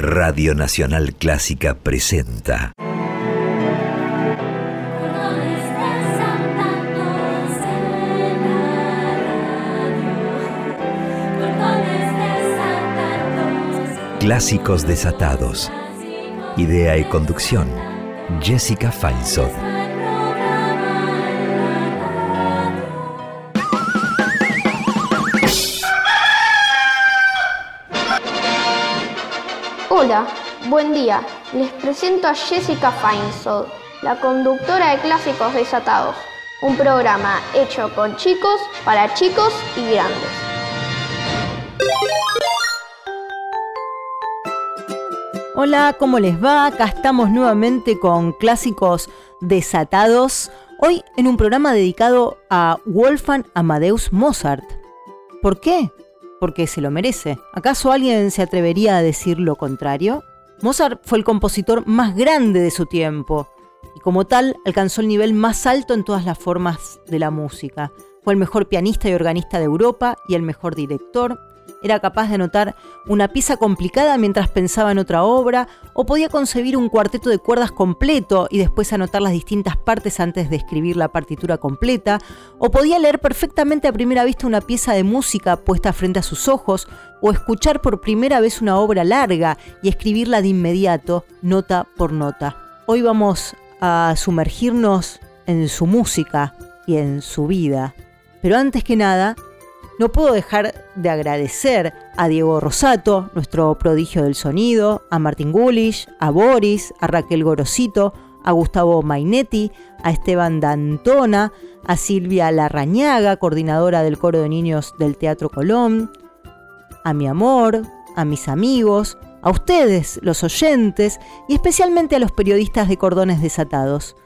Radio Nacional Clásica presenta. Clásicos desatados. Idea y conducción. Jessica Feinsohn. Buen día. Les presento a Jessica Feinsohn, la conductora de Clásicos Desatados, un programa hecho con chicos, para chicos y grandes. Hola, ¿cómo les va? Acá estamos nuevamente con Clásicos Desatados, hoy en un programa dedicado a Wolfgang Amadeus Mozart. ¿Por qué? Porque se lo merece. ¿Acaso alguien se atrevería a decir lo contrario? Mozart fue el compositor más grande de su tiempo y como tal alcanzó el nivel más alto en todas las formas de la música. Fue el mejor pianista y organista de Europa y el mejor director, era capaz de anotar una pieza complicada mientras pensaba en otra obra, o podía concebir un cuarteto de cuerdas completo y después anotar las distintas partes antes de escribir la partitura completa, o podía leer perfectamente a primera vista una pieza de música puesta frente a sus ojos, o escuchar por primera vez una obra larga y escribirla de inmediato, nota por nota. Hoy vamos a sumergirnos en su música y en su vida. Pero antes que nada, no puedo dejar de agradecer a Diego Rosato, nuestro prodigio del sonido, a Martín Gulish, a Boris, a Raquel Gorosito, a Gustavo Mainetti, a Esteban Dantona, a Silvia Larrañaga, coordinadora del coro de niños del Teatro Colón, a mi amor, a mis amigos, a ustedes, los oyentes, y especialmente a los periodistas de cordones desatados.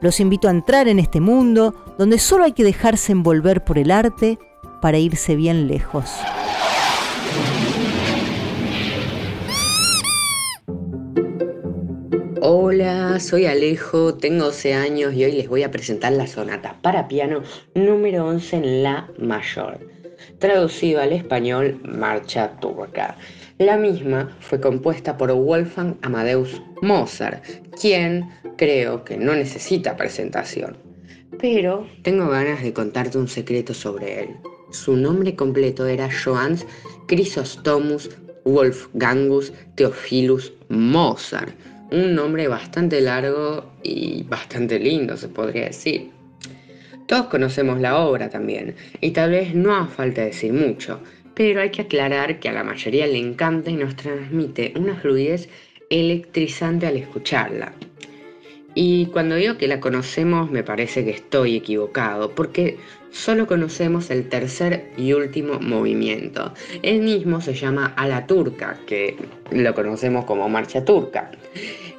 Los invito a entrar en este mundo donde solo hay que dejarse envolver por el arte para irse bien lejos. Hola, soy Alejo, tengo 12 años y hoy les voy a presentar la sonata para piano número 11 en La mayor, traducido al español Marcha Turca. La misma fue compuesta por Wolfgang Amadeus Mozart, quien creo que no necesita presentación. Pero tengo ganas de contarte un secreto sobre él. Su nombre completo era Johannes Chrysostomus Wolfgangus Theophilus Mozart. Un nombre bastante largo y bastante lindo, se podría decir. Todos conocemos la obra también, y tal vez no hace falta decir mucho, pero hay que aclarar que a la mayoría le encanta y nos transmite una fluidez electrizante al escucharla. Y cuando digo que la conocemos me parece que estoy equivocado, porque solo conocemos el tercer y último movimiento. El mismo se llama A la Turca, que lo conocemos como Marcha Turca.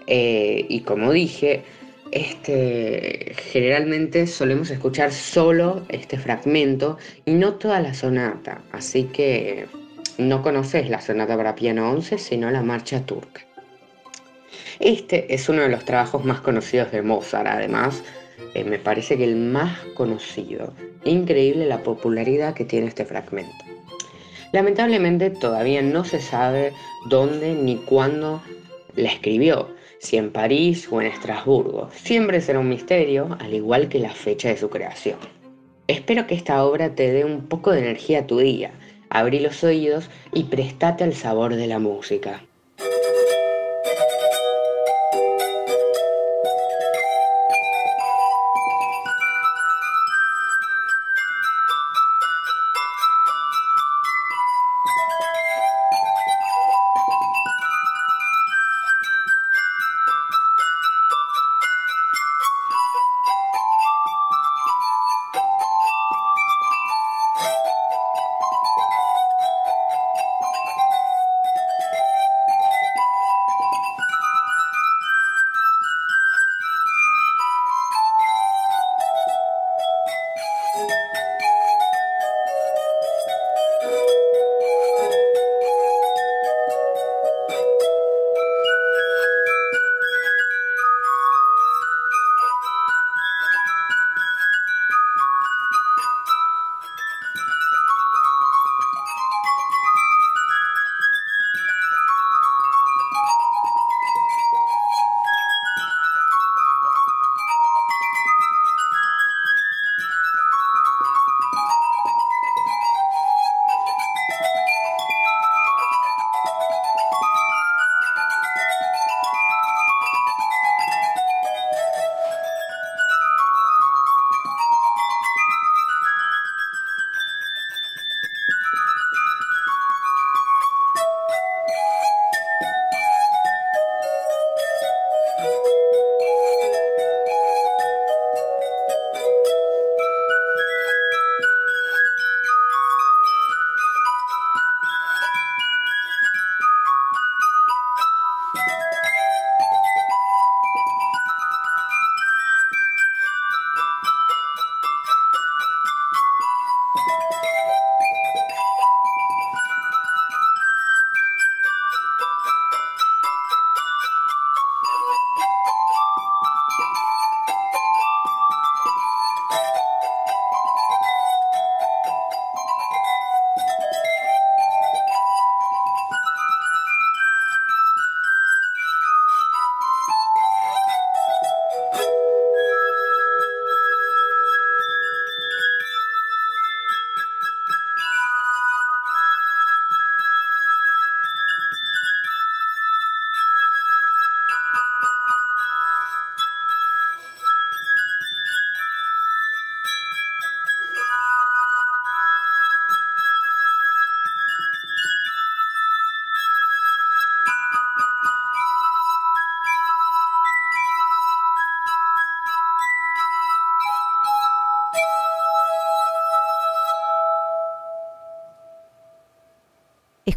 Eh, y como dije, este, generalmente solemos escuchar solo este fragmento y no toda la sonata, así que no conoces la sonata para piano 11, sino la marcha turca. Este es uno de los trabajos más conocidos de Mozart, además, eh, me parece que el más conocido. Increíble la popularidad que tiene este fragmento. Lamentablemente todavía no se sabe dónde ni cuándo la escribió, si en París o en Estrasburgo. Siempre será un misterio, al igual que la fecha de su creación. Espero que esta obra te dé un poco de energía a tu día. Abrí los oídos y prestate al sabor de la música.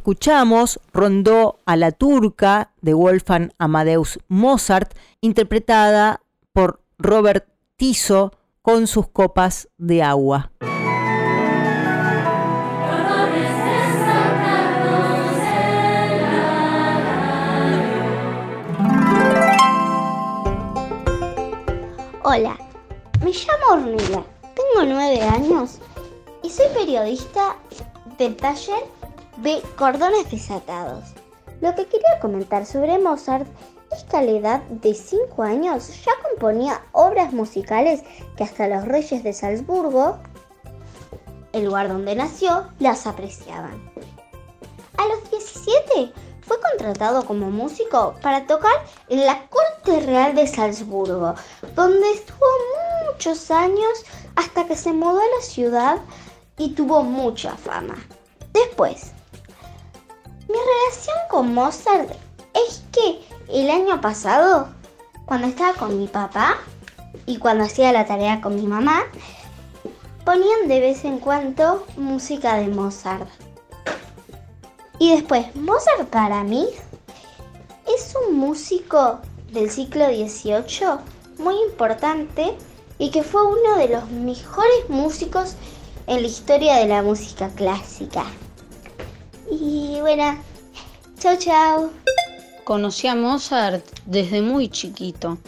Escuchamos Rondó a la Turca de Wolfgang Amadeus Mozart, interpretada por Robert Tiso con sus copas de agua. Hola, me llamo Ornella, tengo nueve años y soy periodista del taller de cordones desatados. Lo que quería comentar sobre Mozart es que a la edad de 5 años ya componía obras musicales que hasta los reyes de Salzburgo, el lugar donde nació, las apreciaban. A los 17 fue contratado como músico para tocar en la Corte Real de Salzburgo, donde estuvo muchos años hasta que se mudó a la ciudad y tuvo mucha fama. Después, mi relación con Mozart es que el año pasado, cuando estaba con mi papá y cuando hacía la tarea con mi mamá, ponían de vez en cuando música de Mozart. Y después, Mozart para mí es un músico del siglo XVIII muy importante y que fue uno de los mejores músicos en la historia de la música clásica. Y bueno, chao chao. Conocí a Mozart desde muy chiquito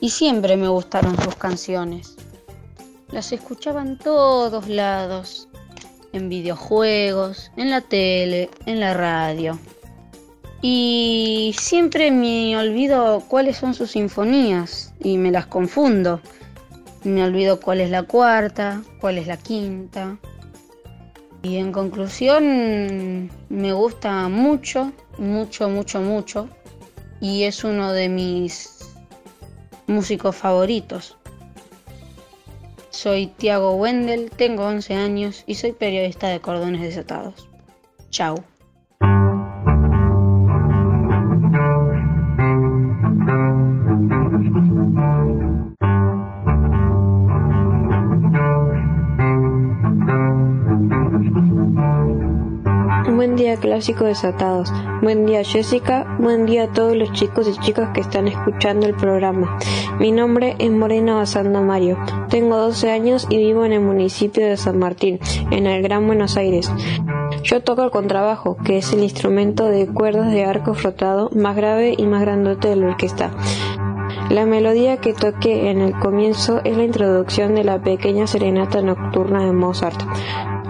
y siempre me gustaron sus canciones. Las escuchaba en todos lados en videojuegos, en la tele, en la radio. Y siempre me olvido cuáles son sus sinfonías y me las confundo. Me olvido cuál es la cuarta, cuál es la quinta. Y en conclusión, me gusta mucho, mucho, mucho, mucho. Y es uno de mis músicos favoritos. Soy Tiago Wendel, tengo 11 años y soy periodista de Cordones Desatados. Chao. Clásico desatados. Buen día Jessica. Buen día a todos los chicos y chicas que están escuchando el programa. Mi nombre es Morena Basanda Mario. Tengo 12 años y vivo en el municipio de San Martín, en el Gran Buenos Aires. Yo toco el contrabajo, que es el instrumento de cuerdas de arco frotado más grave y más grandote de la orquesta. La melodía que toqué en el comienzo es la introducción de la pequeña serenata nocturna de Mozart.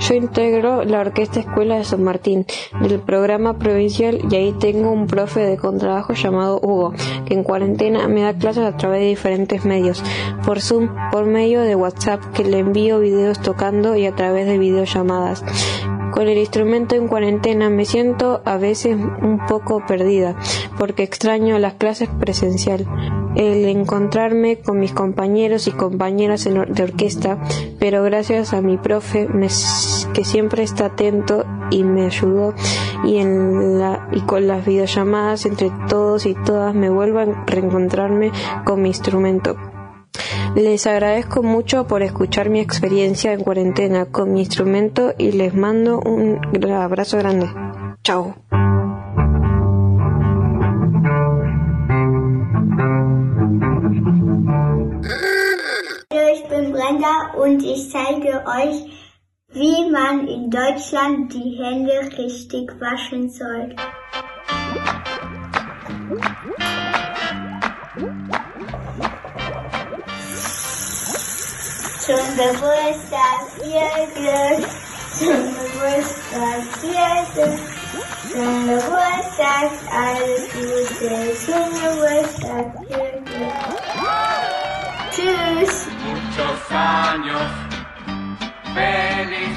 Yo integro la Orquesta Escuela de San Martín del programa provincial y ahí tengo un profe de contrabajo llamado Hugo, que en cuarentena me da clases a través de diferentes medios, por Zoom, por medio de WhatsApp, que le envío videos tocando y a través de videollamadas. Con el instrumento en cuarentena me siento a veces un poco perdida porque extraño las clases presencial, el encontrarme con mis compañeros y compañeras de orquesta, pero gracias a mi profe que siempre está atento y me ayudó y, en la, y con las videollamadas entre todos y todas me vuelvo a reencontrarme con mi instrumento. Les agradezco mucho por escuchar mi experiencia en cuarentena con mi instrumento y les mando un abrazo grande. Chao. Brenda und ich zeige euch, wie man in Deutschland die Hände richtig waschen soll. Zum Geburtstag viel Glück, zum Geburtstag viel Glück, zum Geburtstag alles Gute, zum Geburtstag viel Glück. Tschüss. Muchos años, feliz.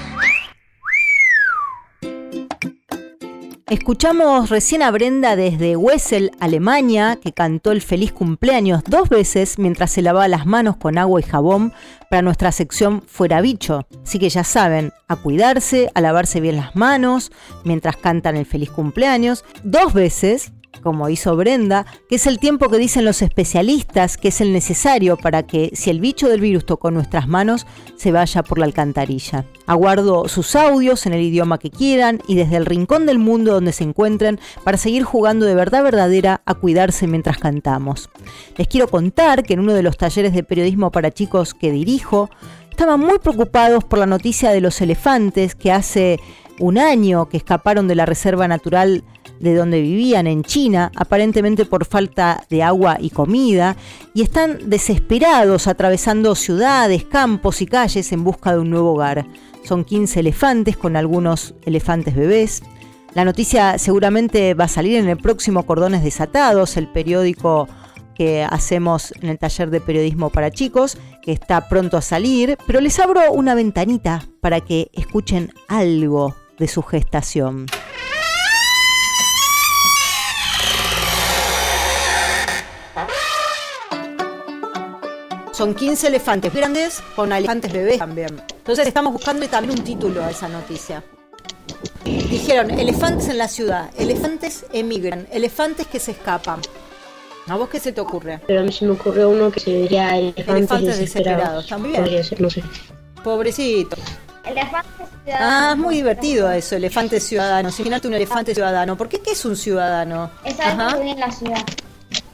Escuchamos recién a Brenda desde Wessel, Alemania, que cantó el feliz cumpleaños dos veces mientras se lavaba las manos con agua y jabón para nuestra sección Fuera Bicho. Así que ya saben, a cuidarse, a lavarse bien las manos mientras cantan el feliz cumpleaños. Dos veces como hizo Brenda, que es el tiempo que dicen los especialistas que es el necesario para que si el bicho del virus tocó nuestras manos, se vaya por la alcantarilla. Aguardo sus audios en el idioma que quieran y desde el rincón del mundo donde se encuentren para seguir jugando de verdad verdadera a cuidarse mientras cantamos. Les quiero contar que en uno de los talleres de periodismo para chicos que dirijo, estaban muy preocupados por la noticia de los elefantes que hace un año que escaparon de la reserva natural de donde vivían en China, aparentemente por falta de agua y comida, y están desesperados atravesando ciudades, campos y calles en busca de un nuevo hogar. Son 15 elefantes con algunos elefantes bebés. La noticia seguramente va a salir en el próximo Cordones Desatados, el periódico que hacemos en el taller de periodismo para chicos, que está pronto a salir, pero les abro una ventanita para que escuchen algo de su gestación. Son 15 elefantes grandes con elefantes bebés también. Entonces estamos buscando también un título a esa noticia. Dijeron, elefantes en la ciudad, elefantes emigran, elefantes que se escapan. ¿A vos qué se te ocurre? Pero a mí se me ocurrió uno que se diría elefantes, Elefantes desesperados. desesperados, también. Podría ser, no sé. Pobrecito. Elefantes Ah, es muy divertido eso, elefante ciudadano. Imagínate un elefante ciudadano. ¿Por qué qué es un ciudadano? Es algo que vive en la ciudad.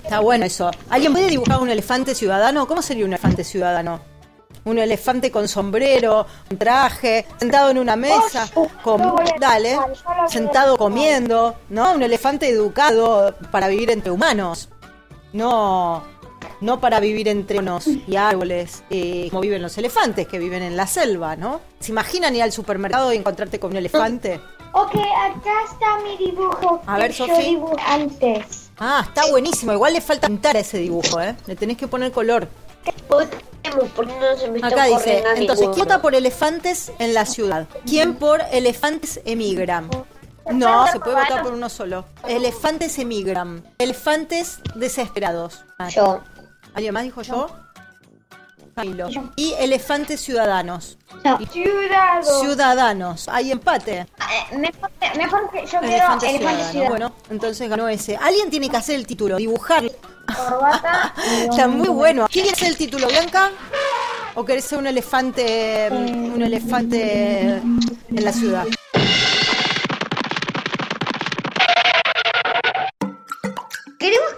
Está bueno eso. ¿Alguien puede dibujar un elefante ciudadano? ¿Cómo sería un elefante ciudadano? Un elefante con sombrero, un traje, sentado en una mesa, com- dale, sentado comiendo, ¿no? Un elefante educado para vivir entre humanos, no, no para vivir entre monos y árboles, eh, como viven los elefantes que viven en la selva, ¿no? ¿Se imaginan ir al supermercado y encontrarte con un elefante? Ok, acá está mi dibujo. A ver, dibujé antes. Ah, está buenísimo. Igual le falta pintar a ese dibujo, ¿eh? Le tenés que poner color. Podemos, porque no se me está Acá dice, entonces. ¿quién vota por elefantes en la ciudad? ¿Quién por elefantes emigran? No, se puede votar por uno solo. Elefantes emigran. Elefantes desesperados. Ah, Yo. ¿Alguien más dijo yo? Camilo. Y elefantes ciudadanos. Ciudad. Ciudadanos. Hay empate. Eh, mejor, mejor que yo quiero Elefantes elefante ciudadanos. ciudad. Bueno, entonces ganó ese. Alguien tiene que hacer el título, dibujar. Corbata Está muy bueno. ¿Quién hacer el título, Bianca? ¿O querés ser un elefante, un elefante en la ciudad?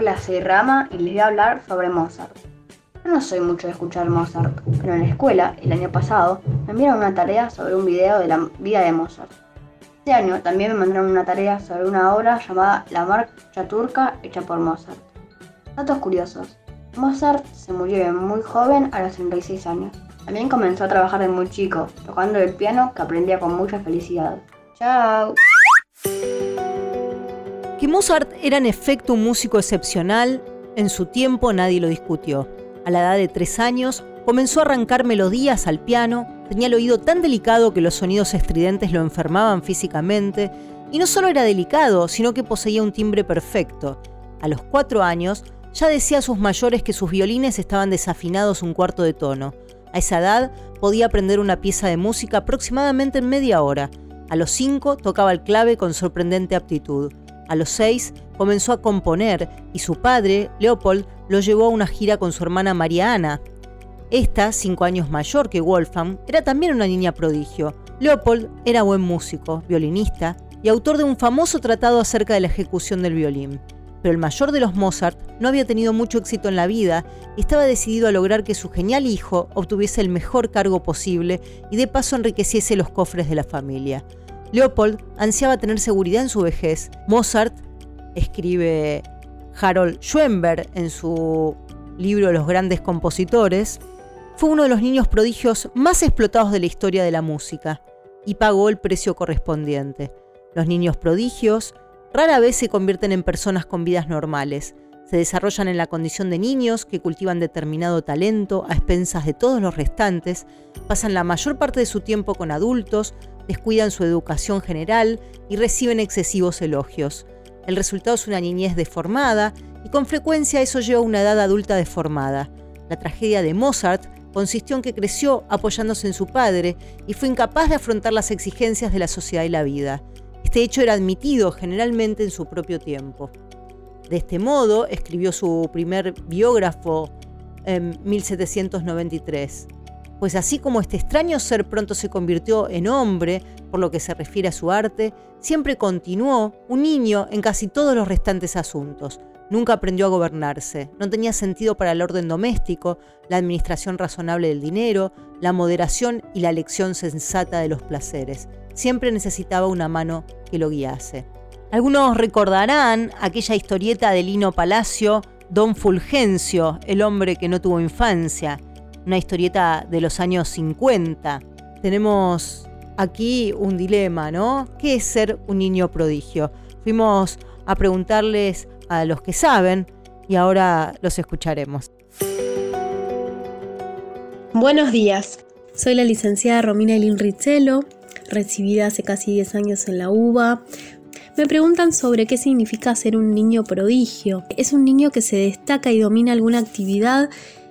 Hola, soy Rama y les voy a hablar sobre Mozart. Yo no soy mucho de escuchar Mozart, pero en la escuela, el año pasado, me enviaron una tarea sobre un video de la vida de Mozart. Este año también me mandaron una tarea sobre una obra llamada La Marcha Turca hecha por Mozart. Datos curiosos. Mozart se murió muy joven a los 36 años. También comenzó a trabajar de muy chico, tocando el piano que aprendía con mucha felicidad. ¡Chao! Que Mozart era en efecto un músico excepcional, en su tiempo nadie lo discutió. A la edad de tres años comenzó a arrancar melodías al piano, tenía el oído tan delicado que los sonidos estridentes lo enfermaban físicamente, y no solo era delicado, sino que poseía un timbre perfecto. A los cuatro años ya decía a sus mayores que sus violines estaban desafinados un cuarto de tono. A esa edad podía aprender una pieza de música aproximadamente en media hora. A los cinco tocaba el clave con sorprendente aptitud. A los seis comenzó a componer y su padre, Leopold, lo llevó a una gira con su hermana María Ana. Esta, cinco años mayor que Wolfgang, era también una niña prodigio. Leopold era buen músico, violinista y autor de un famoso tratado acerca de la ejecución del violín. Pero el mayor de los Mozart no había tenido mucho éxito en la vida y estaba decidido a lograr que su genial hijo obtuviese el mejor cargo posible y de paso enriqueciese los cofres de la familia. Leopold ansiaba tener seguridad en su vejez. Mozart, escribe Harold Schoenberg en su libro Los grandes compositores, fue uno de los niños prodigios más explotados de la historia de la música y pagó el precio correspondiente. Los niños prodigios rara vez se convierten en personas con vidas normales. Se desarrollan en la condición de niños que cultivan determinado talento a expensas de todos los restantes, pasan la mayor parte de su tiempo con adultos, descuidan su educación general y reciben excesivos elogios. El resultado es una niñez deformada y con frecuencia eso lleva a una edad adulta deformada. La tragedia de Mozart consistió en que creció apoyándose en su padre y fue incapaz de afrontar las exigencias de la sociedad y la vida. Este hecho era admitido generalmente en su propio tiempo. De este modo, escribió su primer biógrafo en 1793. Pues así como este extraño ser pronto se convirtió en hombre, por lo que se refiere a su arte, siempre continuó un niño en casi todos los restantes asuntos. Nunca aprendió a gobernarse, no tenía sentido para el orden doméstico, la administración razonable del dinero, la moderación y la elección sensata de los placeres. Siempre necesitaba una mano que lo guiase. Algunos recordarán aquella historieta de Lino Palacio, Don Fulgencio, el hombre que no tuvo infancia, una historieta de los años 50. Tenemos aquí un dilema, ¿no? ¿Qué es ser un niño prodigio? Fuimos a preguntarles a los que saben y ahora los escucharemos. Buenos días, soy la licenciada Romina Elin Rizzelo, recibida hace casi 10 años en la UBA, me preguntan sobre qué significa ser un niño prodigio. Es un niño que se destaca y domina alguna actividad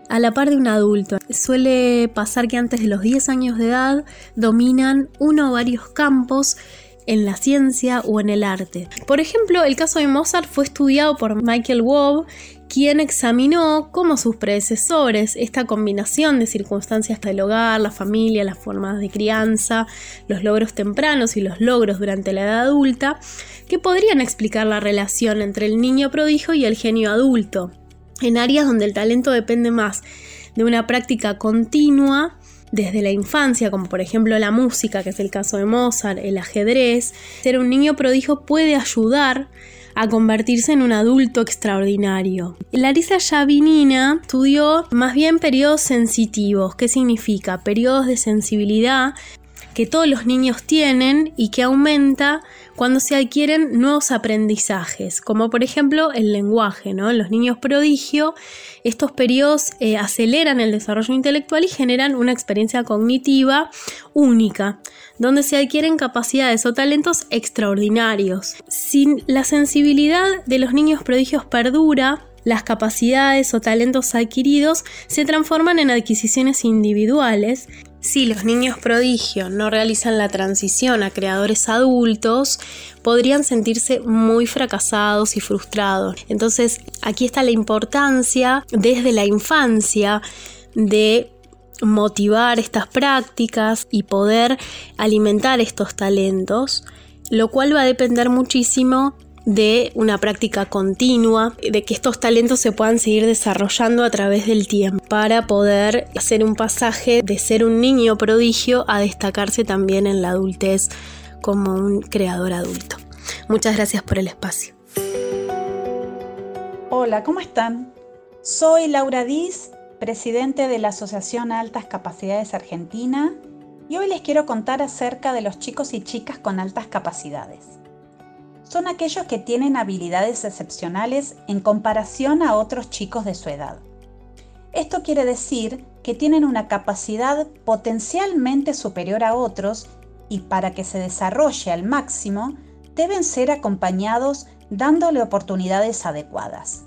a la par de un adulto. Suele pasar que antes de los 10 años de edad dominan uno o varios campos en la ciencia o en el arte. Por ejemplo, el caso de Mozart fue estudiado por Michael Wob quien examinó cómo sus predecesores, esta combinación de circunstancias del hogar, la familia, las formas de crianza, los logros tempranos y los logros durante la edad adulta, que podrían explicar la relación entre el niño prodigio y el genio adulto, en áreas donde el talento depende más de una práctica continua desde la infancia, como por ejemplo la música, que es el caso de Mozart, el ajedrez, ser un niño prodigio puede ayudar a convertirse en un adulto extraordinario. Larisa Yavinina estudió más bien periodos sensitivos. ¿Qué significa? Periodos de sensibilidad que todos los niños tienen y que aumenta cuando se adquieren nuevos aprendizajes, como por ejemplo el lenguaje. ¿no? En los niños prodigio, estos periodos eh, aceleran el desarrollo intelectual y generan una experiencia cognitiva única, donde se adquieren capacidades o talentos extraordinarios. Si la sensibilidad de los niños prodigios perdura, las capacidades o talentos adquiridos se transforman en adquisiciones individuales si los niños prodigio no realizan la transición a creadores adultos, podrían sentirse muy fracasados y frustrados. Entonces, aquí está la importancia desde la infancia de motivar estas prácticas y poder alimentar estos talentos, lo cual va a depender muchísimo de una práctica continua, de que estos talentos se puedan seguir desarrollando a través del tiempo para poder hacer un pasaje de ser un niño prodigio a destacarse también en la adultez como un creador adulto. Muchas gracias por el espacio. Hola, ¿cómo están? Soy Laura Diz, presidente de la Asociación Altas Capacidades Argentina, y hoy les quiero contar acerca de los chicos y chicas con altas capacidades son aquellos que tienen habilidades excepcionales en comparación a otros chicos de su edad. Esto quiere decir que tienen una capacidad potencialmente superior a otros y para que se desarrolle al máximo deben ser acompañados dándole oportunidades adecuadas.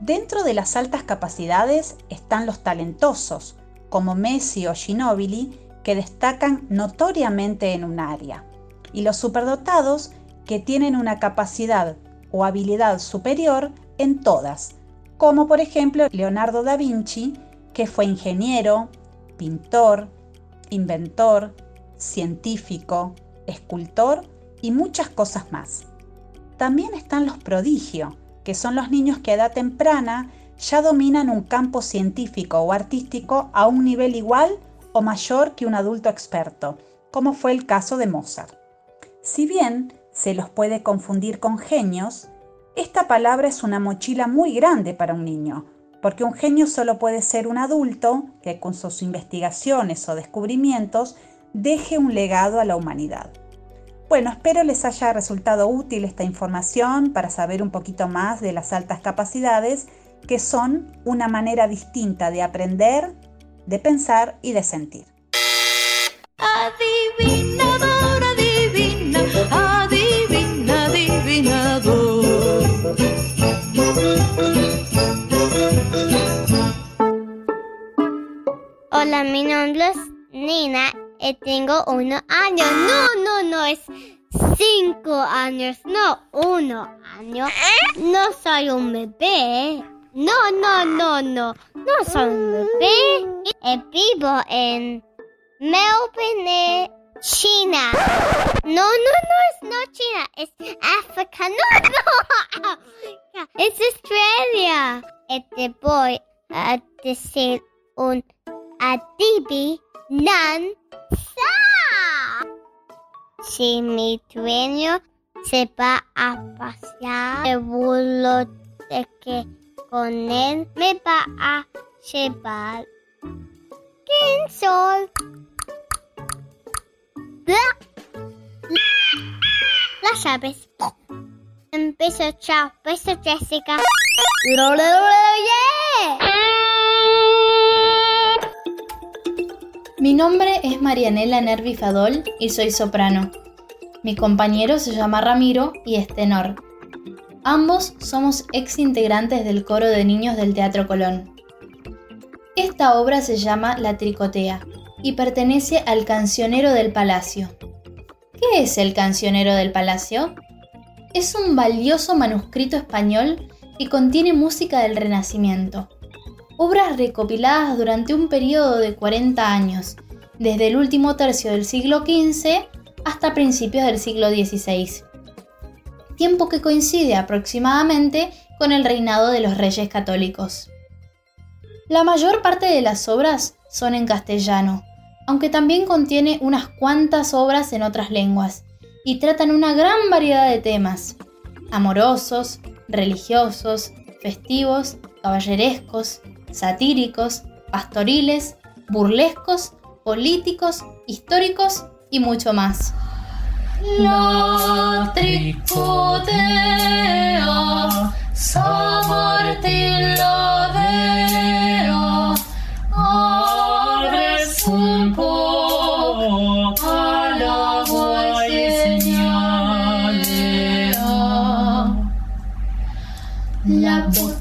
Dentro de las altas capacidades están los talentosos, como Messi o Ginobili, que destacan notoriamente en un área, y los superdotados que tienen una capacidad o habilidad superior en todas, como por ejemplo Leonardo da Vinci, que fue ingeniero, pintor, inventor, científico, escultor y muchas cosas más. También están los prodigios, que son los niños que a edad temprana ya dominan un campo científico o artístico a un nivel igual o mayor que un adulto experto, como fue el caso de Mozart. Si bien se los puede confundir con genios, esta palabra es una mochila muy grande para un niño, porque un genio solo puede ser un adulto que con sus investigaciones o descubrimientos deje un legado a la humanidad. Bueno, espero les haya resultado útil esta información para saber un poquito más de las altas capacidades, que son una manera distinta de aprender, de pensar y de sentir. Adivinador, mi nombre es Nina y tengo uno año. No, no, no, es cinco años, no uno año. No soy un bebé. No, no, no, no. No soy un bebé. Vivo en Melbourne, China. No, no, no, es no China. Es África. No, no. Es Australia. Y te voy a decir un adivinanza. Si mi dueño se va a pasear, seguro de que con él me va a llevar. ¿Quién soy? Las llaves. Un beso, chao. Beso, Jessica. Mi nombre es Marianela Nervi Fadol y soy soprano. Mi compañero se llama Ramiro y es tenor. Ambos somos ex integrantes del coro de niños del Teatro Colón. Esta obra se llama La Tricotea y pertenece al Cancionero del Palacio. ¿Qué es el Cancionero del Palacio? Es un valioso manuscrito español que contiene música del Renacimiento obras recopiladas durante un periodo de 40 años, desde el último tercio del siglo XV hasta principios del siglo XVI, tiempo que coincide aproximadamente con el reinado de los reyes católicos. La mayor parte de las obras son en castellano, aunque también contiene unas cuantas obras en otras lenguas, y tratan una gran variedad de temas, amorosos, religiosos, festivos, caballerescos, satíricos, pastoriles, burlescos, políticos, históricos y mucho más.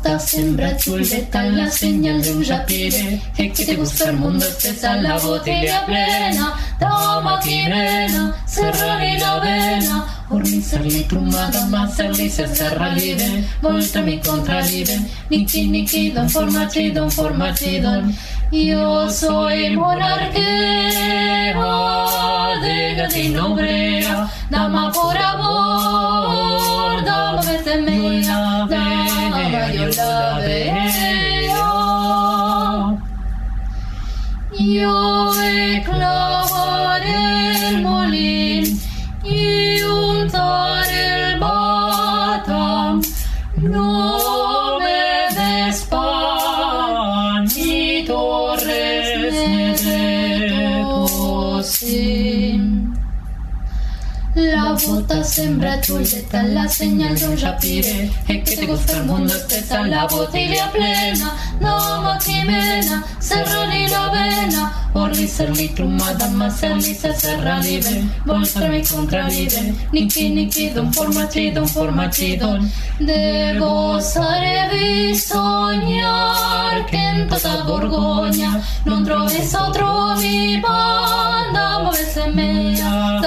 La bota sembra chuleta, la señal de un yapire, es que te gusta el mundo, espesa la botella plena, dama quirena, cerraré la vena, ornizarli trumada, mazzarli se serralide, volta mi contralide, niki niki don formacidon, formacidon, yo soy monarquía de latino brea, dama por amor, dama vete mía, dama yo la veo. Yo he La bota sembra chuleta, la señal de un yapire, es que te gusta el mundo, espesa la botella plena, no maquimena, cerrali la vena, orlicerli trumada, macerli se cerralive, voltarmi contralive, niki niki don formachidon, formachidon, de gozar vi soñar che in tutta Borgogna non trovi trovi banda, muovese mea,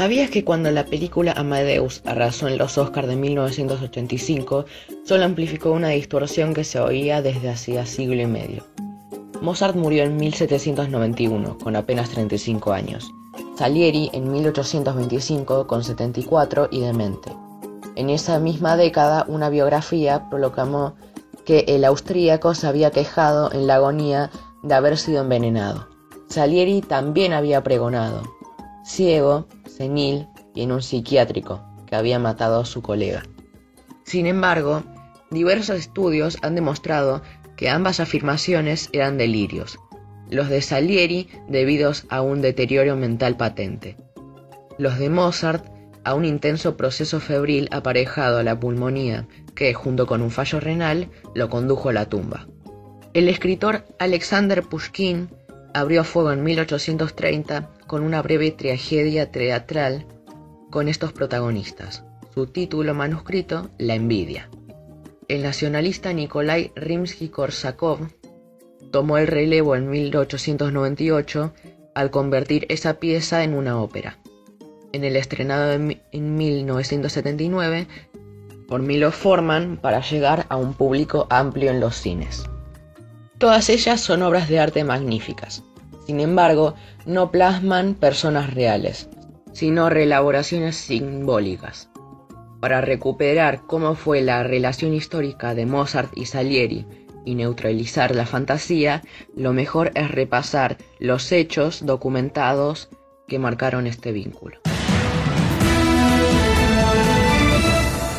¿Sabías que cuando la película Amadeus arrasó en los Oscars de 1985, solo amplificó una distorsión que se oía desde hacía siglo y medio? Mozart murió en 1791, con apenas 35 años. Salieri en 1825, con 74 y demente. En esa misma década, una biografía proclamó que el austríaco se había quejado en la agonía de haber sido envenenado. Salieri también había pregonado, ciego, senil y en un psiquiátrico, que había matado a su colega. Sin embargo, diversos estudios han demostrado que ambas afirmaciones eran delirios, los de Salieri debidos a un deterioro mental patente, los de Mozart a un intenso proceso febril aparejado a la pulmonía que, junto con un fallo renal, lo condujo a la tumba. El escritor Alexander Pushkin abrió fuego en 1830 con una breve tragedia teatral con estos protagonistas. Su título manuscrito, La envidia. El nacionalista Nikolai Rimsky-Korsakov tomó el relevo en 1898 al convertir esa pieza en una ópera. En el estrenado en 1979 por Milo Forman para llegar a un público amplio en los cines. Todas ellas son obras de arte magníficas. Sin embargo, no plasman personas reales, sino reelaboraciones simbólicas. Para recuperar cómo fue la relación histórica de Mozart y Salieri y neutralizar la fantasía, lo mejor es repasar los hechos documentados que marcaron este vínculo.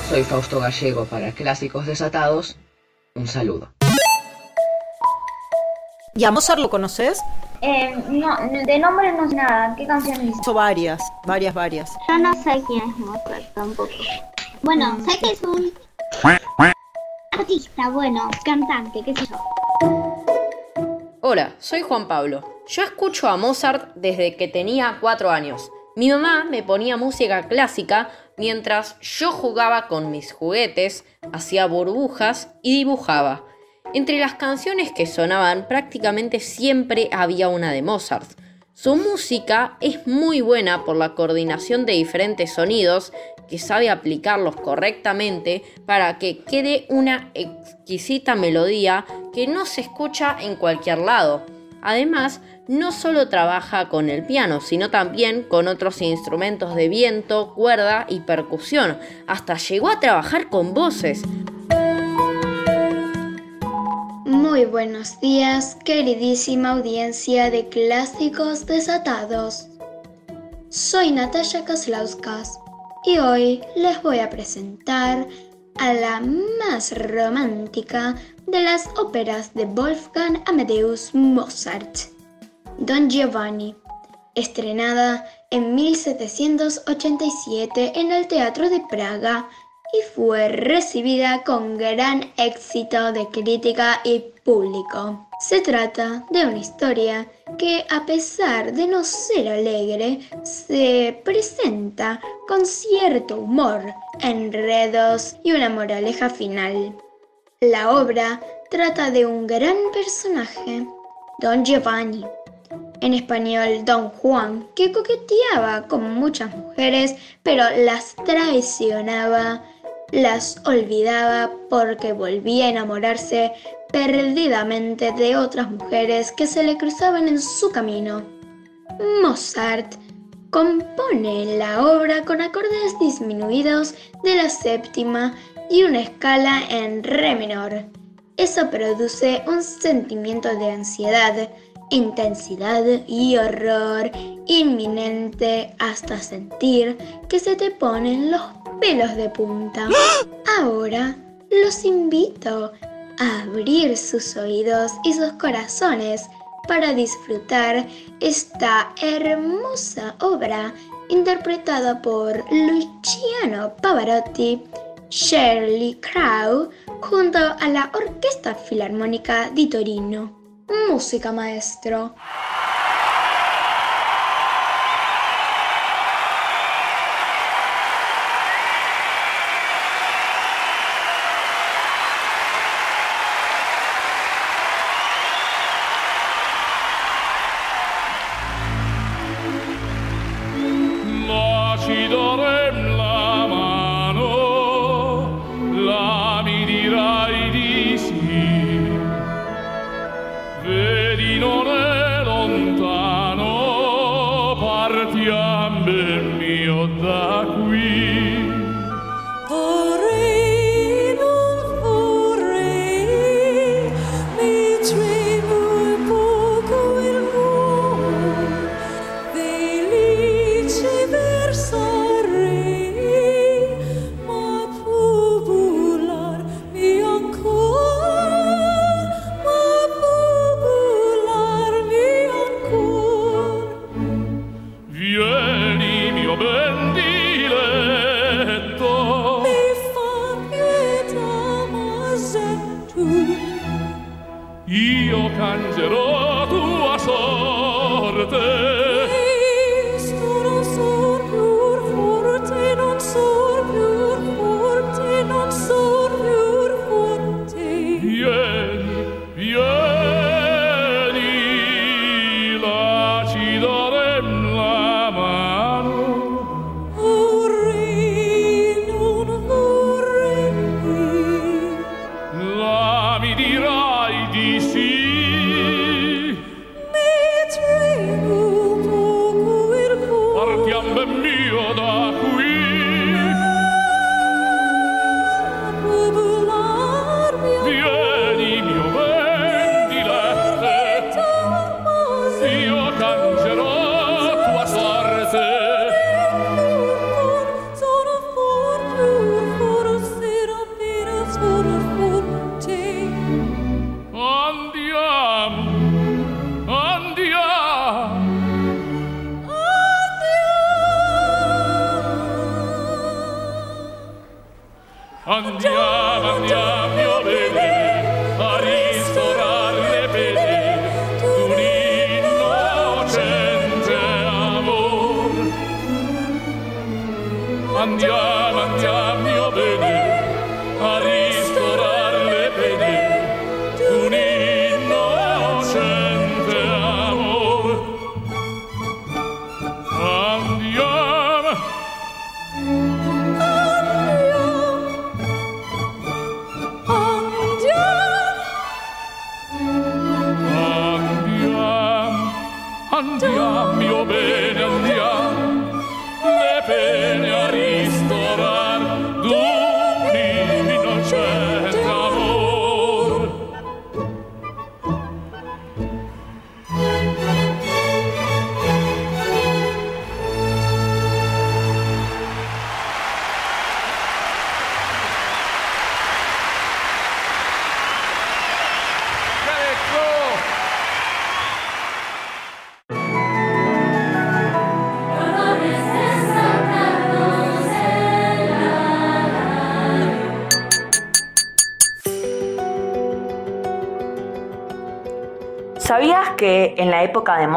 Soy Fausto Gallego para Clásicos Desatados. Un saludo. ¿Y a Mozart lo conoces? Eh, no, de nombre no sé nada. ¿Qué canciones hizo? varias, varias, varias. Yo no sé quién es Mozart tampoco. Bueno, sé que es un artista, bueno, cantante, qué sé yo. Hola, soy Juan Pablo. Yo escucho a Mozart desde que tenía cuatro años. Mi mamá me ponía música clásica mientras yo jugaba con mis juguetes, hacía burbujas y dibujaba. Entre las canciones que sonaban prácticamente siempre había una de Mozart. Su música es muy buena por la coordinación de diferentes sonidos que sabe aplicarlos correctamente para que quede una exquisita melodía que no se escucha en cualquier lado. Además, no solo trabaja con el piano, sino también con otros instrumentos de viento, cuerda y percusión. Hasta llegó a trabajar con voces. Muy buenos días, queridísima audiencia de Clásicos Desatados. Soy Natalia Kaslauskas y hoy les voy a presentar a la más romántica de las óperas de Wolfgang Amadeus Mozart, Don Giovanni, estrenada en 1787 en el Teatro de Praga y fue recibida con gran éxito de crítica y público. Se trata de una historia que a pesar de no ser alegre, se presenta con cierto humor, enredos y una moraleja final. La obra trata de un gran personaje, Don Giovanni, en español Don Juan, que coqueteaba con muchas mujeres, pero las traicionaba las olvidaba porque volvía a enamorarse perdidamente de otras mujeres que se le cruzaban en su camino. Mozart compone la obra con acordes disminuidos de la séptima y una escala en re menor. Eso produce un sentimiento de ansiedad, intensidad y horror inminente hasta sentir que se te ponen los pelos de punta. Ahora los invito a abrir sus oídos y sus corazones para disfrutar esta hermosa obra interpretada por Luciano Pavarotti, Shirley Crow, junto a la Orquesta Filarmónica di Torino. Música maestro.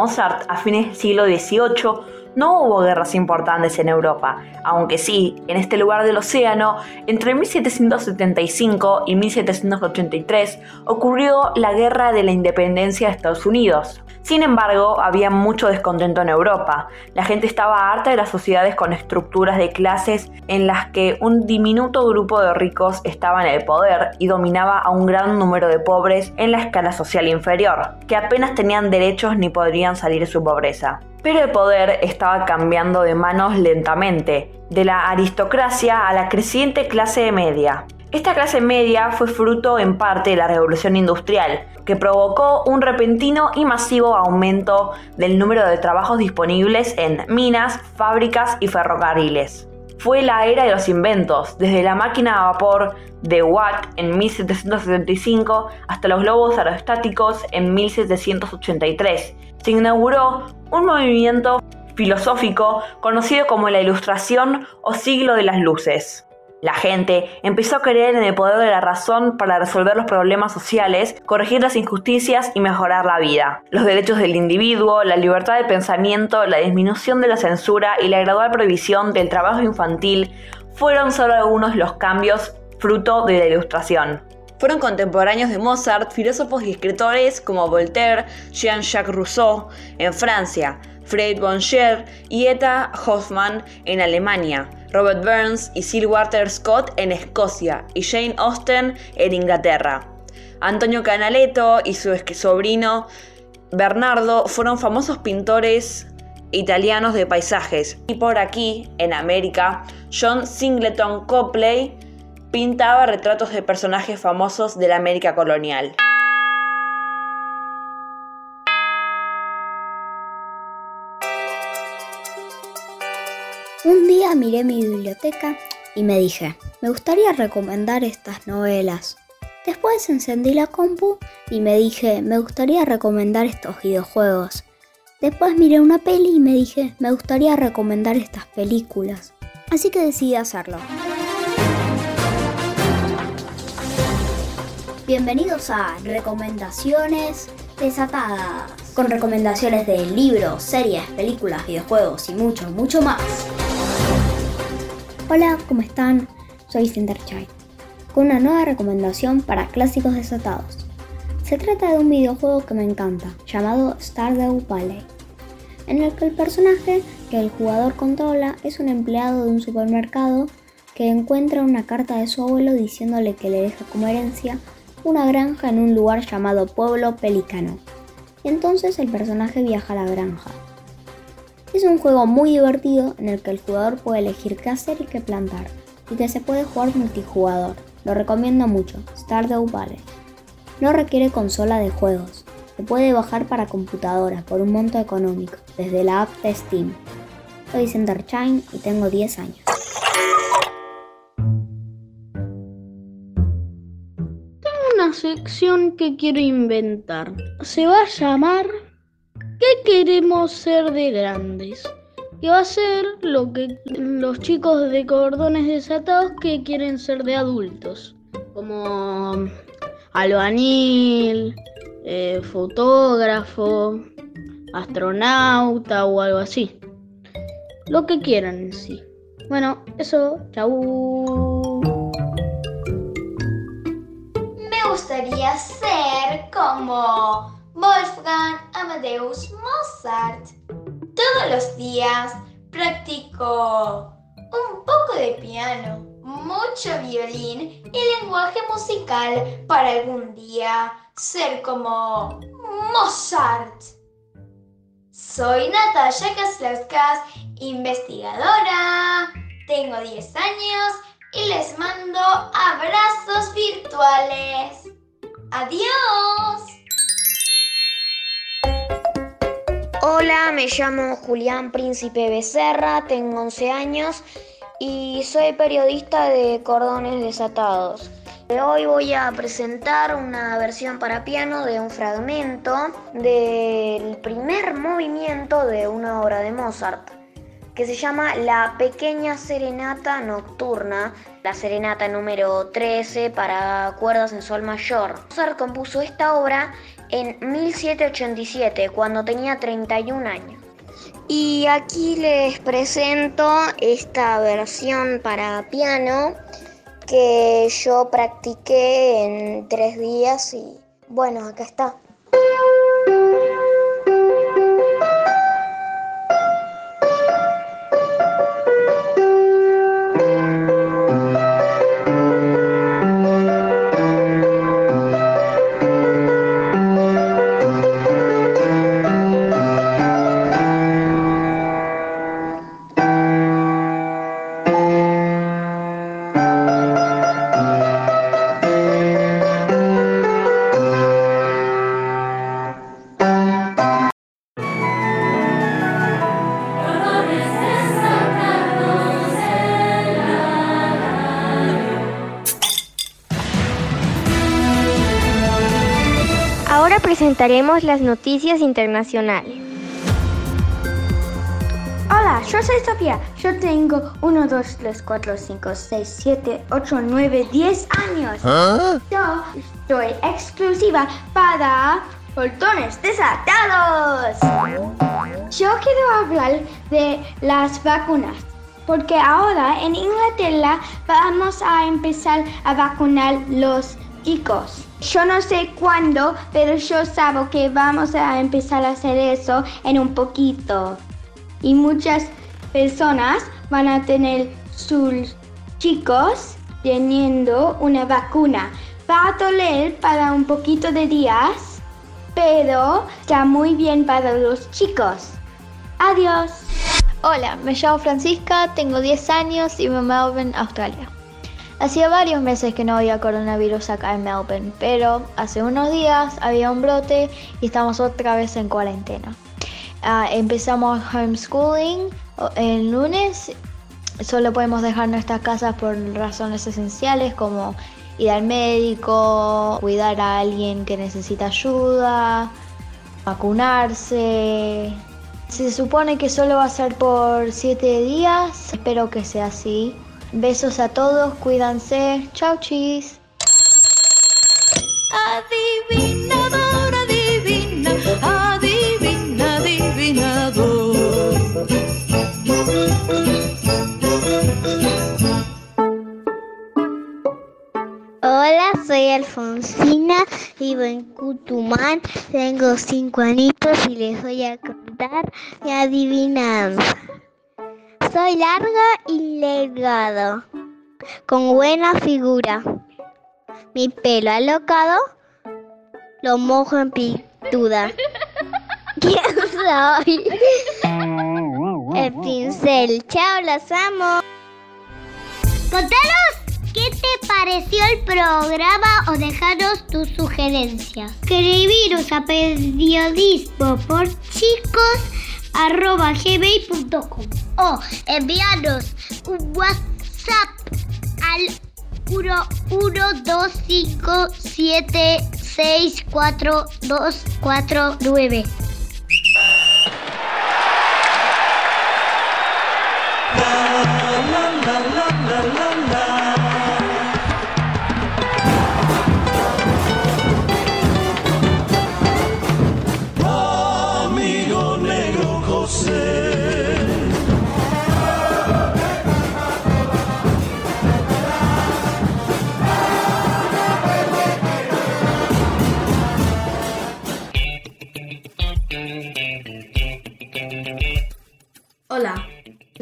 Mozart, a fines del siglo XVIII, no hubo guerras importantes en Europa? Aunque sí, en este lugar del océano, entre 1775 y 1783 ocurrió la Guerra de la Independencia de Estados Unidos. Sin embargo, había mucho descontento en Europa. La gente estaba harta de las sociedades con estructuras de clases en las que un diminuto grupo de ricos estaba en el poder y dominaba a un gran número de pobres en la escala social inferior, que apenas tenían derechos ni podrían salir de su pobreza. Pero el poder estaba cambiando de manos lentamente, de la aristocracia a la creciente clase media. Esta clase media fue fruto en parte de la revolución industrial, que provocó un repentino y masivo aumento del número de trabajos disponibles en minas, fábricas y ferrocarriles. Fue la era de los inventos, desde la máquina a vapor de Watt en 1775 hasta los globos aerostáticos en 1783. Se inauguró un movimiento filosófico conocido como la Ilustración o Siglo de las Luces. La gente empezó a creer en el poder de la razón para resolver los problemas sociales, corregir las injusticias y mejorar la vida. Los derechos del individuo, la libertad de pensamiento, la disminución de la censura y la gradual prohibición del trabajo infantil fueron solo algunos de los cambios fruto de la ilustración. Fueron contemporáneos de Mozart filósofos y escritores como Voltaire, Jean-Jacques Rousseau en Francia, Fred Boncher y Eta Hoffmann en Alemania, Robert Burns y Sir Walter Scott en Escocia y Jane Austen en Inglaterra. Antonio Canaletto y su sobrino Bernardo fueron famosos pintores italianos de paisajes. Y por aquí, en América, John Singleton Copley pintaba retratos de personajes famosos de la América colonial. Un día miré mi biblioteca y me dije, me gustaría recomendar estas novelas. Después encendí la compu y me dije, me gustaría recomendar estos videojuegos. Después miré una peli y me dije, me gustaría recomendar estas películas. Así que decidí hacerlo. Bienvenidos a Recomendaciones Desatadas, con recomendaciones de libros, series, películas, videojuegos y mucho, mucho más. Hola, ¿cómo están? Soy Cinderchild, con una nueva recomendación para clásicos desatados. Se trata de un videojuego que me encanta, llamado Stardew Valley, en el que el personaje que el jugador controla es un empleado de un supermercado que encuentra una carta de su abuelo diciéndole que le deja como herencia una granja en un lugar llamado Pueblo Pelicano. Entonces el personaje viaja a la granja. Es un juego muy divertido en el que el jugador puede elegir qué hacer y qué plantar, y que se puede jugar multijugador. Lo recomiendo mucho, Stardew Valley. No requiere consola de juegos, se puede bajar para computadoras por un monto económico, desde la app de Steam. Soy Centerchine y tengo 10 años. Sección que quiero inventar. Se va a llamar ¿Qué queremos ser de grandes? Que va a ser lo que los chicos de cordones desatados que quieren ser de adultos. Como albañil, eh, fotógrafo, astronauta o algo así. Lo que quieran en sí. Bueno, eso, chau. Gustaría ser como Wolfgang Amadeus Mozart. Todos los días practico un poco de piano, mucho violín y lenguaje musical para algún día ser como Mozart. Soy Natalia Kaslauskas, investigadora. Tengo 10 años y les mando abrazos virtuales. Adiós. Hola, me llamo Julián Príncipe Becerra, tengo 11 años y soy periodista de Cordones Desatados. Hoy voy a presentar una versión para piano de un fragmento del primer movimiento de una obra de Mozart que se llama La Pequeña Serenata Nocturna, la serenata número 13 para cuerdas en sol mayor. Mozart compuso esta obra en 1787, cuando tenía 31 años. Y aquí les presento esta versión para piano que yo practiqué en tres días y bueno, acá está. Las noticias internacionales. Hola, yo soy Sofía. Yo tengo 1, 2, 3, 4, 5, 6, 7, 8, 9, 10 años. ¿Ah? Yo soy exclusiva para Portones Desatados. Yo quiero hablar de las vacunas. Porque ahora en Inglaterra vamos a empezar a vacunar los chicos. Yo no sé cuándo, pero yo sabo que vamos a empezar a hacer eso en un poquito. Y muchas personas van a tener sus chicos teniendo una vacuna. Va a doler para un poquito de días, pero está muy bien para los chicos. Adiós. Hola, me llamo Francisca, tengo 10 años y vivo en Melbourne, Australia. Hacía varios meses que no había coronavirus acá en Melbourne, pero hace unos días había un brote y estamos otra vez en cuarentena. Ah, empezamos homeschooling el lunes, solo podemos dejar nuestras casas por razones esenciales como ir al médico, cuidar a alguien que necesita ayuda, vacunarse. Se supone que solo va a ser por 7 días, espero que sea así. Besos a todos, cuídanse. Chau, chis. Adivinador, adivina, adivina, adivinador. Hola, soy Alfonsina, vivo en Cutumán, tengo cinco anitos y les voy a contar mi adivinanza. Soy larga y delgado, con buena figura. Mi pelo alocado lo mojo en pintura. ¿Quién soy? El pincel. Chao, las amo. Contanos qué te pareció el programa o dejaros tus sugerencias. Escribiros a periodismo por chicos arroba gmail.com o enviarnos un WhatsApp al 11257642249. Amigo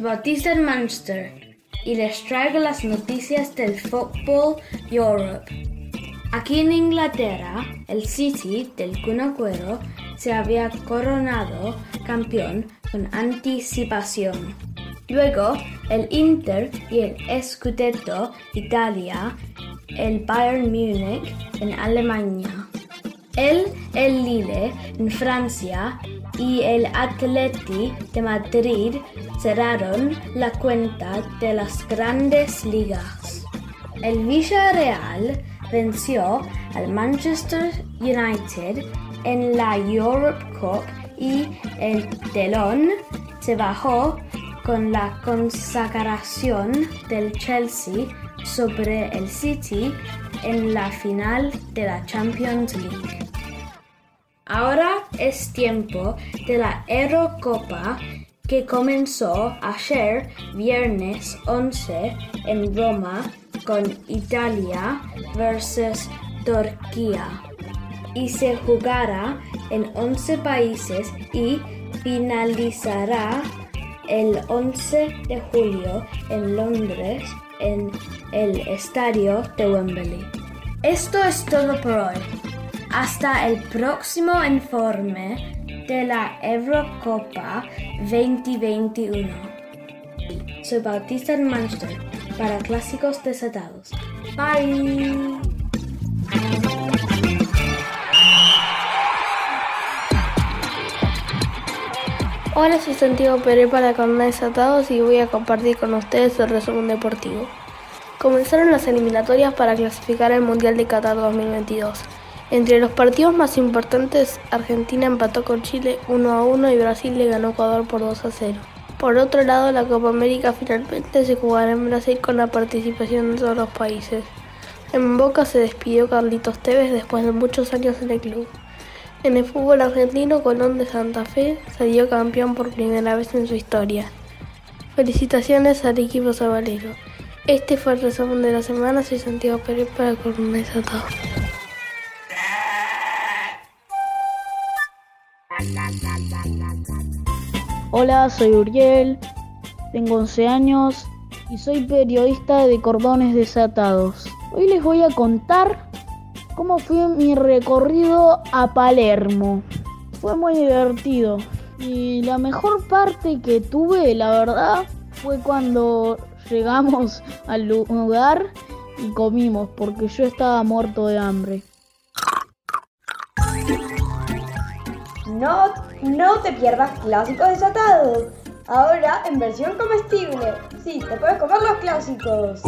Bautista Munster y les traigo las noticias del Football Europe. Aquí en Inglaterra, el City del Kun Agüero se había coronado campeón con anticipación. Luego, el Inter y el Scudetto Italia, el Bayern Múnich en Alemania. El, el Lille en Francia y el Atleti de Madrid cerraron la cuenta de las grandes ligas. El Villarreal venció al Manchester United en la Europe Cup y el telón se bajó con la consagración del Chelsea sobre el City en la final de la Champions League. Ahora es tiempo de la Eurocopa que comenzó ayer viernes 11 en Roma con Italia versus Turquía y se jugará en 11 países y finalizará el 11 de julio en Londres en el estadio de Wembley. Esto es todo por hoy. Hasta el próximo informe de la Eurocopa 2021. Soy Bautista Manchester para Clásicos Desatados. Bye. Hola, soy Santiago Pérez para Corona Desatados y voy a compartir con ustedes el resumen deportivo. Comenzaron las eliminatorias para clasificar al Mundial de Qatar 2022. Entre los partidos más importantes, Argentina empató con Chile 1 a 1 y Brasil le ganó a Ecuador por 2 a 0. Por otro lado, la Copa América finalmente se jugará en Brasil con la participación de todos los países. En Boca se despidió Carlitos Tevez después de muchos años en el club. En el fútbol argentino, Colón de Santa Fe salió campeón por primera vez en su historia. Felicitaciones al equipo sabalero. Este fue el resumen de la semana. Soy Santiago Pérez para Corona Desatado. Hola, soy Uriel, tengo 11 años y soy periodista de Cordones Desatados. Hoy les voy a contar cómo fue mi recorrido a Palermo. Fue muy divertido y la mejor parte que tuve, la verdad, fue cuando llegamos al lugar y comimos porque yo estaba muerto de hambre. No, no te pierdas clásicos desatados. Ahora en versión comestible. Sí, te puedes comer los clásicos.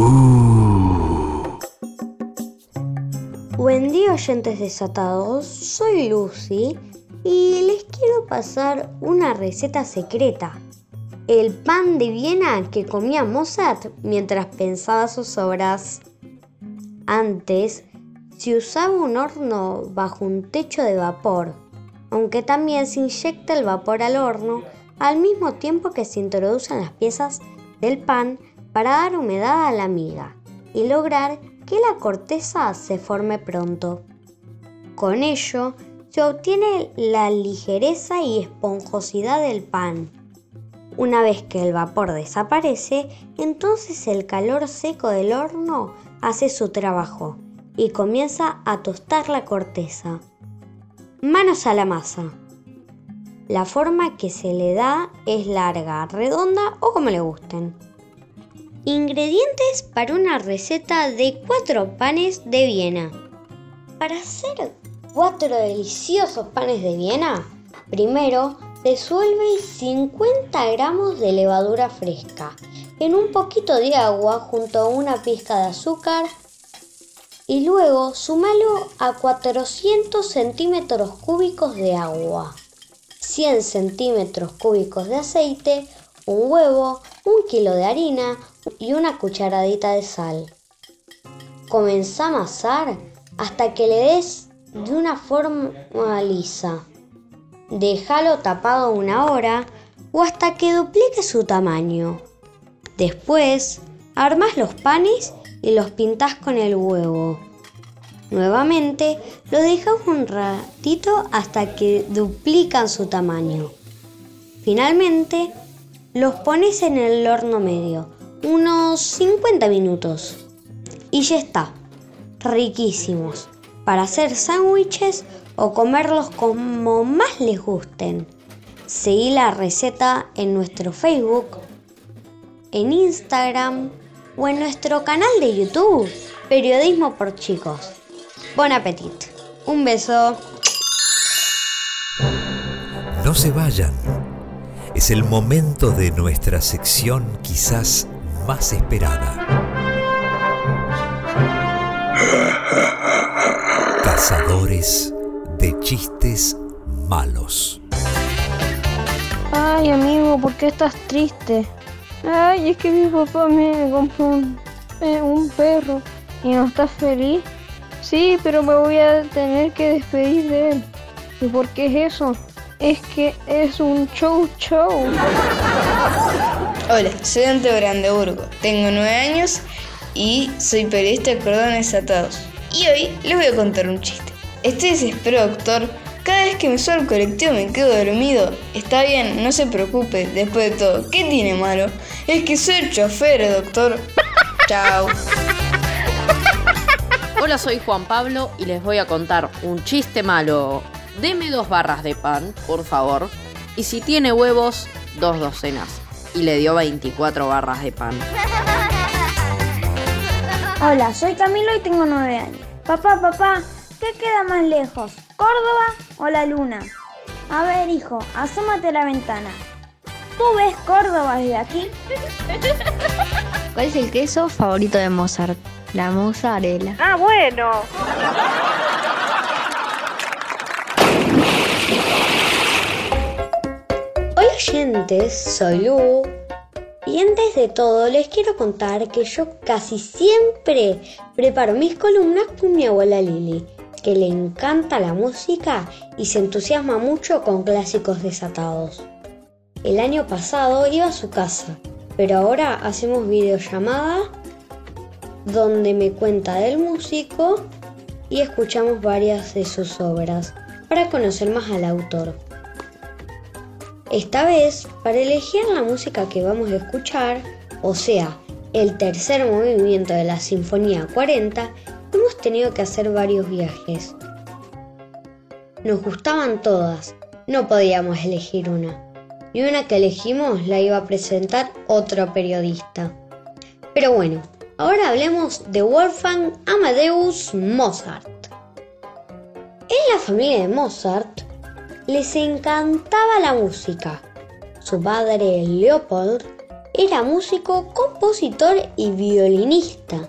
Buen día oyentes desatados, soy Lucy y les quiero pasar una receta secreta. El pan de Viena que comía Mozart mientras pensaba sus obras. Antes se usaba un horno bajo un techo de vapor, aunque también se inyecta el vapor al horno al mismo tiempo que se introducen las piezas del pan para dar humedad a la miga y lograr que la corteza se forme pronto. Con ello se obtiene la ligereza y esponjosidad del pan. Una vez que el vapor desaparece, entonces el calor seco del horno hace su trabajo y comienza a tostar la corteza. Manos a la masa. La forma que se le da es larga, redonda o como le gusten. Ingredientes para una receta de cuatro panes de Viena. Para hacer cuatro deliciosos panes de Viena, primero Resuelve 50 gramos de levadura fresca en un poquito de agua junto a una pizca de azúcar y luego sumalo a 400 centímetros cúbicos de agua, 100 centímetros cúbicos de aceite, un huevo, un kilo de harina y una cucharadita de sal. Comenzá a amasar hasta que le des de una forma lisa. Déjalo tapado una hora o hasta que duplique su tamaño. Después, armas los panes y los pintas con el huevo. Nuevamente, lo dejas un ratito hasta que duplican su tamaño. Finalmente, los pones en el horno medio, unos 50 minutos. Y ya está, riquísimos, para hacer sándwiches o comerlos como más les gusten. Seguí la receta en nuestro Facebook, en Instagram o en nuestro canal de YouTube, Periodismo por Chicos. Bon appetit. Un beso. No se vayan. Es el momento de nuestra sección quizás más esperada. Cazadores de chistes malos. Ay, amigo, ¿por qué estás triste? Ay, es que mi papá me compró un, eh, un perro y no está feliz. Sí, pero me voy a tener que despedir de él. ¿Y por qué es eso? Es que es un show show. Hola, soy Ante Brandeburgo, tengo nueve años y soy periodista de cordones atados. Y hoy les voy a contar un chiste. Estoy desesperado, doctor. Cada vez que me subo al colectivo me quedo dormido. Está bien, no se preocupe, después de todo, ¿qué tiene malo? Es que soy el chofer, doctor. Chao. Hola, soy Juan Pablo y les voy a contar un chiste malo. Deme dos barras de pan, por favor. Y si tiene huevos, dos docenas. Y le dio 24 barras de pan. Hola, soy Camilo y tengo nueve años. Papá, papá, ¿qué queda más lejos? ¿Córdoba o la luna? A ver, hijo, asómate a la ventana. ¿Tú ves Córdoba desde aquí? ¿Cuál es el queso favorito de Mozart? La mozzarella. Ah, bueno. Hola oyentes, soy Lu. Y antes de todo les quiero contar que yo casi siempre preparo mis columnas con mi abuela Lili, que le encanta la música y se entusiasma mucho con clásicos desatados. El año pasado iba a su casa, pero ahora hacemos videollamada donde me cuenta del músico y escuchamos varias de sus obras para conocer más al autor. Esta vez, para elegir la música que vamos a escuchar, o sea, el tercer movimiento de la Sinfonía 40, hemos tenido que hacer varios viajes. Nos gustaban todas, no podíamos elegir una. Y una que elegimos la iba a presentar otro periodista. Pero bueno, ahora hablemos de Wolfgang Amadeus Mozart. En la familia de Mozart les encantaba la música. Su padre, Leopold, era músico, compositor y violinista.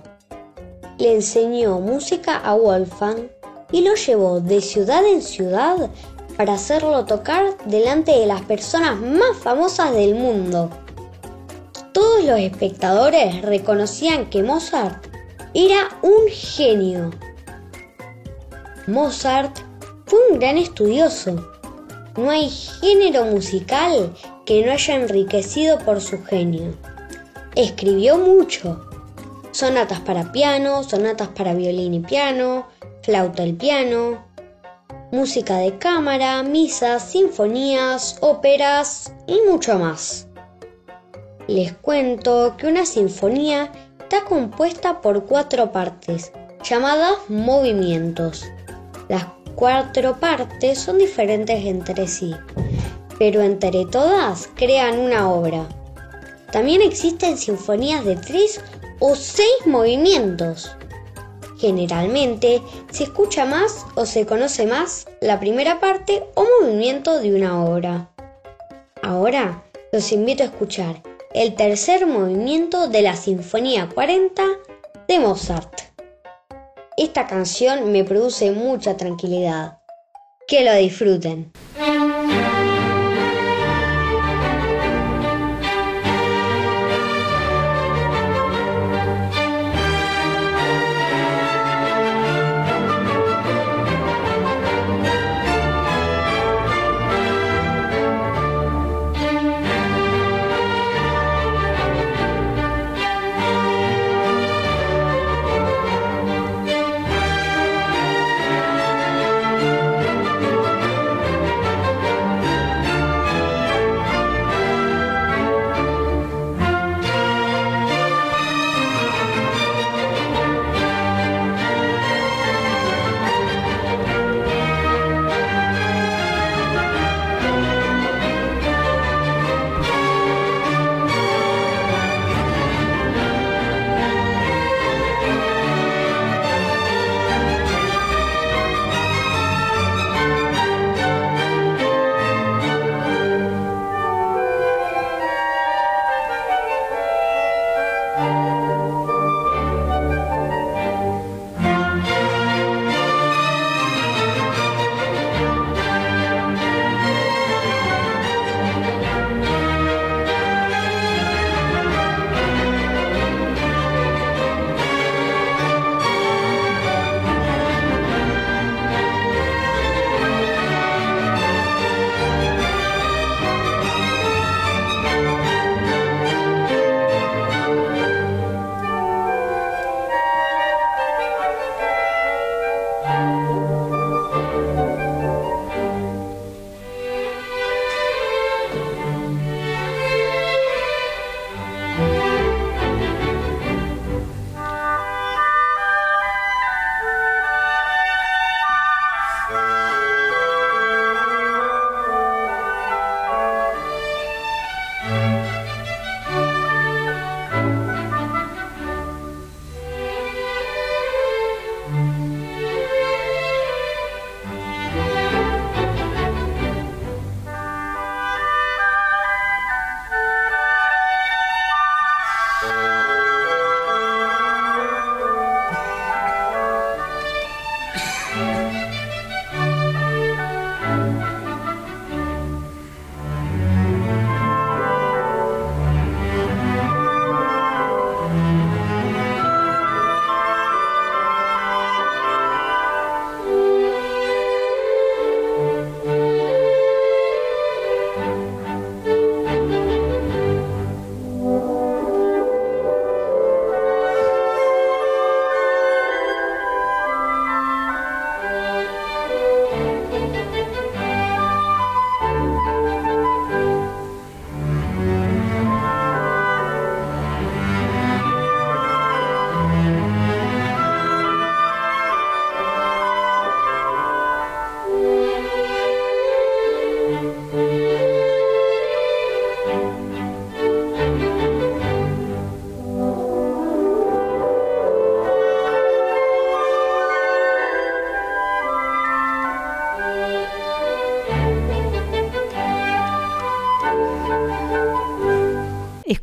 Le enseñó música a Wolfgang y lo llevó de ciudad en ciudad para hacerlo tocar delante de las personas más famosas del mundo. Todos los espectadores reconocían que Mozart era un genio. Mozart fue un gran estudioso no hay género musical que no haya enriquecido por su genio. Escribió mucho. Sonatas para piano, sonatas para violín y piano, flauta el piano, música de cámara, misas, sinfonías, óperas y mucho más. Les cuento que una sinfonía está compuesta por cuatro partes, llamadas movimientos. Las cuatro partes son diferentes entre sí, pero entre todas crean una obra. También existen sinfonías de tres o seis movimientos. Generalmente se escucha más o se conoce más la primera parte o movimiento de una obra. Ahora los invito a escuchar el tercer movimiento de la Sinfonía 40 de Mozart. Esta canción me produce mucha tranquilidad. Que lo disfruten.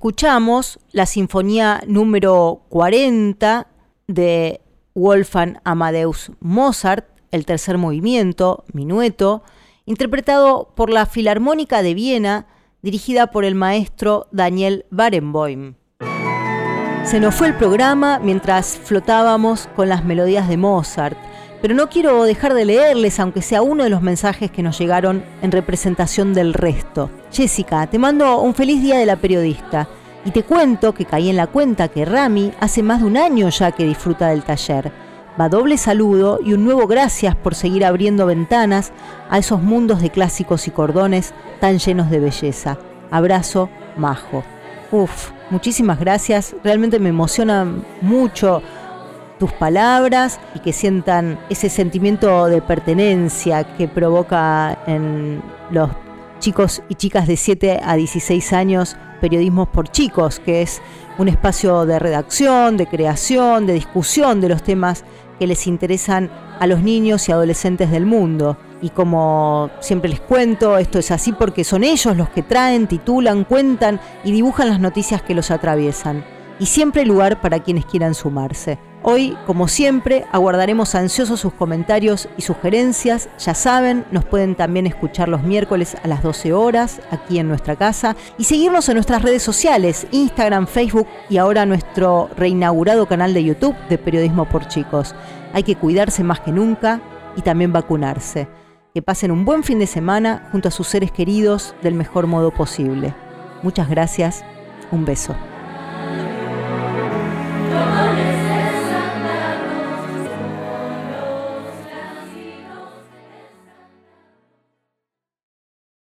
Escuchamos la sinfonía número 40 de Wolfgang Amadeus Mozart, el tercer movimiento, minueto, interpretado por la Filarmónica de Viena, dirigida por el maestro Daniel Barenboim. Se nos fue el programa mientras flotábamos con las melodías de Mozart, pero no quiero dejar de leerles, aunque sea uno de los mensajes que nos llegaron en representación del resto. Jessica, te mando un feliz día de la periodista Y te cuento que caí en la cuenta que Rami hace más de un año ya que disfruta del taller. Va doble saludo y un nuevo gracias por seguir abriendo ventanas a esos mundos de clásicos y cordones tan llenos de belleza. Abrazo, Majo. Uf, muchísimas gracias. Realmente me emociona mucho palabras y que sientan ese sentimiento de pertenencia que provoca en los chicos y chicas de 7 a 16 años Periodismos por Chicos, que es un espacio de redacción, de creación, de discusión de los temas que les interesan a los niños y adolescentes del mundo. Y como siempre les cuento, esto es así porque son ellos los que traen, titulan, cuentan y dibujan las noticias que los atraviesan. Y siempre lugar para quienes quieran sumarse. Hoy, como siempre, aguardaremos ansiosos sus comentarios y sugerencias. Ya saben, nos pueden también escuchar los miércoles a las 12 horas aquí en nuestra casa y seguirnos en nuestras redes sociales, Instagram, Facebook y ahora nuestro reinaugurado canal de YouTube de Periodismo por Chicos. Hay que cuidarse más que nunca y también vacunarse. Que pasen un buen fin de semana junto a sus seres queridos del mejor modo posible. Muchas gracias. Un beso.